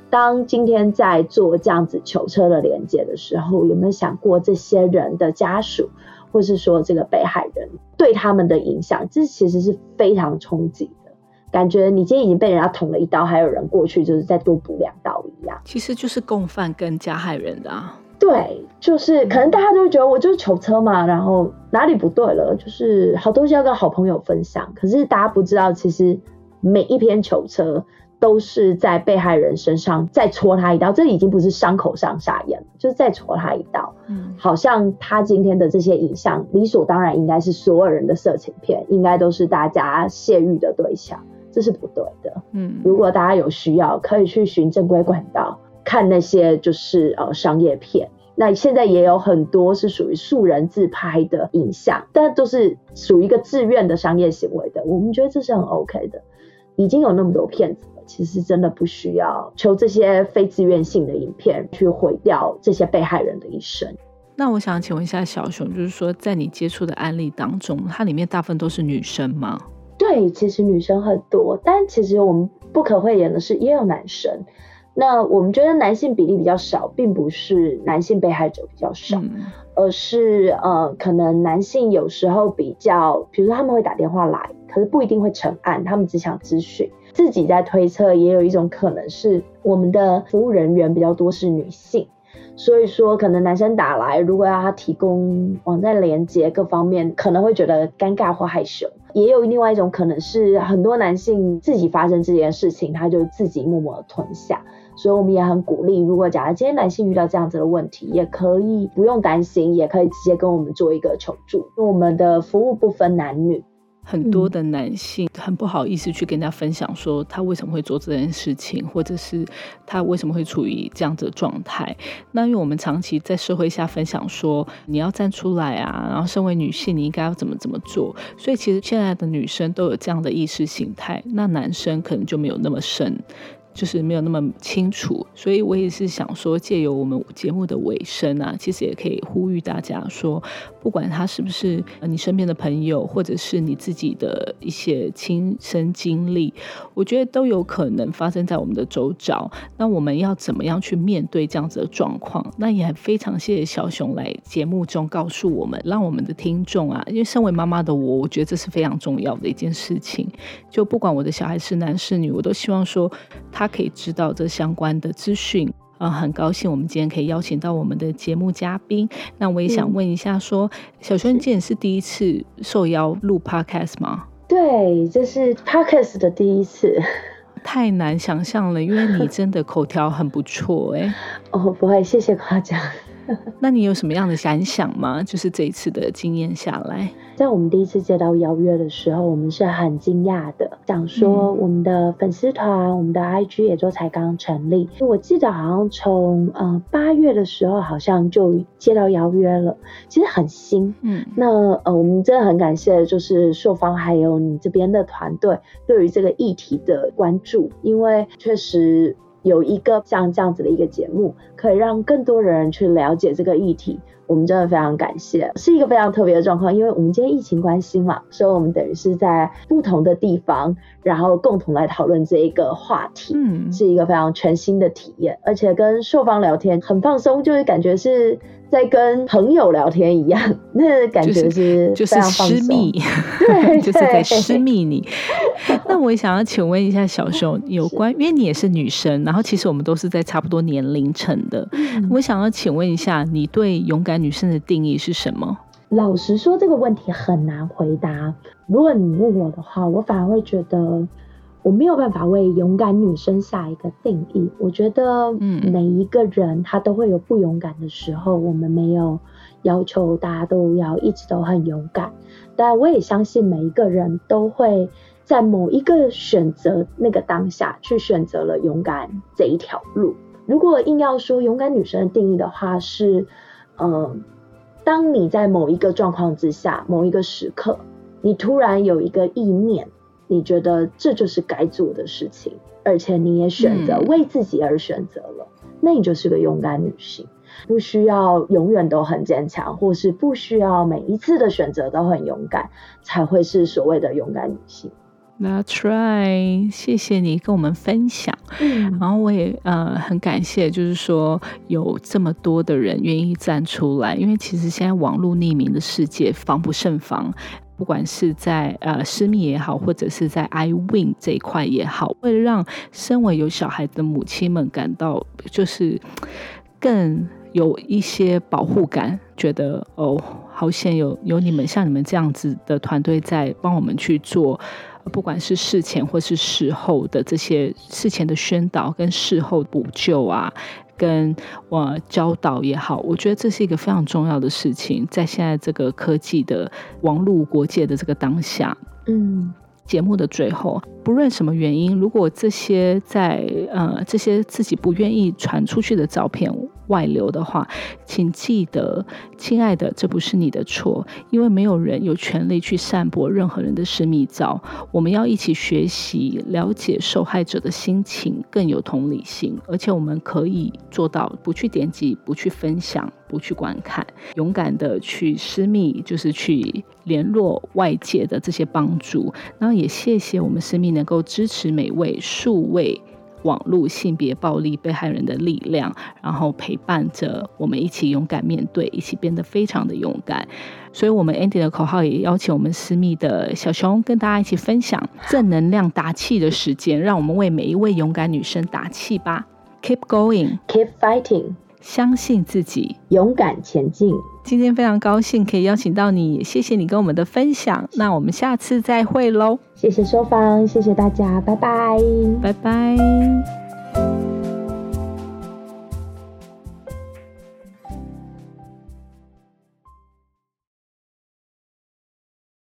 当今天在做这样子囚车的连接的时候，有没有想过这些人的家属，或是说这个被害人对他们的影响？这其实是非常冲击的，感觉你今天已经被人家捅了一刀，还有人过去就是再多补两刀一样。其实就是共犯跟加害人的啊。对，就是可能大家都会觉得我就是囚车嘛，然后哪里不对了？就是好东西要跟好朋友分享，可是大家不知道，其实每一篇囚车都是在被害人身上再戳他一刀，这已经不是伤口上撒盐，就是再戳他一刀。嗯，好像他今天的这些影像，理所当然应该是所有人的色情片，应该都是大家泄欲的对象，这是不对的。嗯，如果大家有需要，可以去寻正规管道。看那些就是呃商业片，那现在也有很多是属于素人自拍的影像，但都是属于一个自愿的商业行为的。我们觉得这是很 OK 的。已经有那么多骗子了，其实真的不需要求这些非自愿性的影片去毁掉这些被害人的一生。那我想请问一下小熊，就是说在你接触的案例当中，它里面大部分都是女生吗？对，其实女生很多，但其实我们不可讳言的是，也有男生。那我们觉得男性比例比较少，并不是男性被害者比较少，而是呃，可能男性有时候比较，比如说他们会打电话来，可是不一定会成案，他们只想咨询，自己在推测，也有一种可能是我们的服务人员比较多是女性，所以说可能男生打来，如果要他提供网站连接各方面，可能会觉得尴尬或害羞。也有另外一种可能是很多男性自己发生这件事情，他就自己默默的吞下。所以我们也很鼓励，如果假如今天男性遇到这样子的问题，也可以不用担心，也可以直接跟我们做一个求助。因为我们的服务不分男女，很多的男性很不好意思去跟人家分享说他为什么会做这件事情，或者是他为什么会处于这样子的状态。那因为我们长期在社会下分享说你要站出来啊，然后身为女性你应该要怎么怎么做，所以其实现在的女生都有这样的意识形态，那男生可能就没有那么深。就是没有那么清楚，所以我也是想说，借由我们节目的尾声啊，其实也可以呼吁大家说，不管他是不是你身边的朋友，或者是你自己的一些亲身经历，我觉得都有可能发生在我们的周遭。那我们要怎么样去面对这样子的状况？那也非常谢谢小熊来节目中告诉我们，让我们的听众啊，因为身为妈妈的我，我觉得这是非常重要的一件事情。就不管我的小孩是男是女，我都希望说他。可以知道这相关的资讯啊，很高兴我们今天可以邀请到我们的节目嘉宾。那我也想问一下，说小轩，今天是第一次受邀录 podcast 吗？对，这是 podcast 的第一次，太难想象了，因为你真的口条很不错哎。(laughs) 哦，不会，谢谢夸奖。(laughs) 那你有什么样的感想吗？就是这一次的经验下来，在我们第一次接到邀约的时候，我们是很惊讶的，想说我们的粉丝团、我们的 IG 也就才刚成立。我记得好像从呃八月的时候，好像就接到邀约了，其实很新。嗯，那呃我们真的很感谢，就是硕方还有你这边的团队对于这个议题的关注，因为确实。有一个像这样子的一个节目，可以让更多的人去了解这个议题，我们真的非常感谢，是一个非常特别的状况，因为我们今天疫情关系嘛，所以我们等于是在不同的地方，然后共同来讨论这一个话题，嗯，是一个非常全新的体验，而且跟受方聊天很放松，就是感觉是在跟朋友聊天一样，(laughs) 那感觉是就是私密，对，(laughs) 就是在私密你。那我也想要请问一下小熊，(laughs) 有关，因为你也是女生，然后其实我们都是在差不多年龄层的，我想要请问一下，你对勇敢女生的定义是什么？老实说，这个问题很难回答。如果你问我的话，我反而会觉得我没有办法为勇敢女生下一个定义。我觉得，每一个人他都会有不勇敢的时候，我们没有要求大家都要一直都很勇敢，但我也相信每一个人都会在某一个选择那个当下去选择了勇敢这一条路。如果硬要说勇敢女生的定义的话，是，嗯。当你在某一个状况之下，某一个时刻，你突然有一个意念，你觉得这就是该做的事情，而且你也选择为自己而选择了，那你就是个勇敢女性，不需要永远都很坚强，或是不需要每一次的选择都很勇敢，才会是所谓的勇敢女性。That's right，谢谢你跟我们分享。然后我也呃很感谢，就是说有这么多的人愿意站出来，因为其实现在网络匿名的世界防不胜防，不管是在呃私密也好，或者是在 I Win 这一块也好，为了让身为有小孩的母亲们感到就是更有一些保护感，觉得哦好险有有你们像你们这样子的团队在帮我们去做。不管是事前或是事后的这些事前的宣导跟事后补救啊，跟我教导也好，我觉得这是一个非常重要的事情，在现在这个科技的网络国界的这个当下，嗯。节目的最后，不论什么原因，如果这些在呃这些自己不愿意传出去的照片外流的话，请记得，亲爱的，这不是你的错，因为没有人有权利去散播任何人的私密照。我们要一起学习，了解受害者的心情，更有同理心，而且我们可以做到不去点击，不去分享。不去观看，勇敢的去私密，就是去联络外界的这些帮助。然后也谢谢我们私密能够支持每位数位网络性别暴力被害人的力量，然后陪伴着我们一起勇敢面对，一起变得非常的勇敢。所以，我们 Andy 的口号也邀请我们私密的小熊跟大家一起分享正能量打气的时间，让我们为每一位勇敢女生打气吧！Keep going, keep fighting. 相信自己，勇敢前进。今天非常高兴可以邀请到你，谢谢你跟我们的分享。那我们下次再会喽！谢谢收方，谢谢大家，拜拜，拜拜。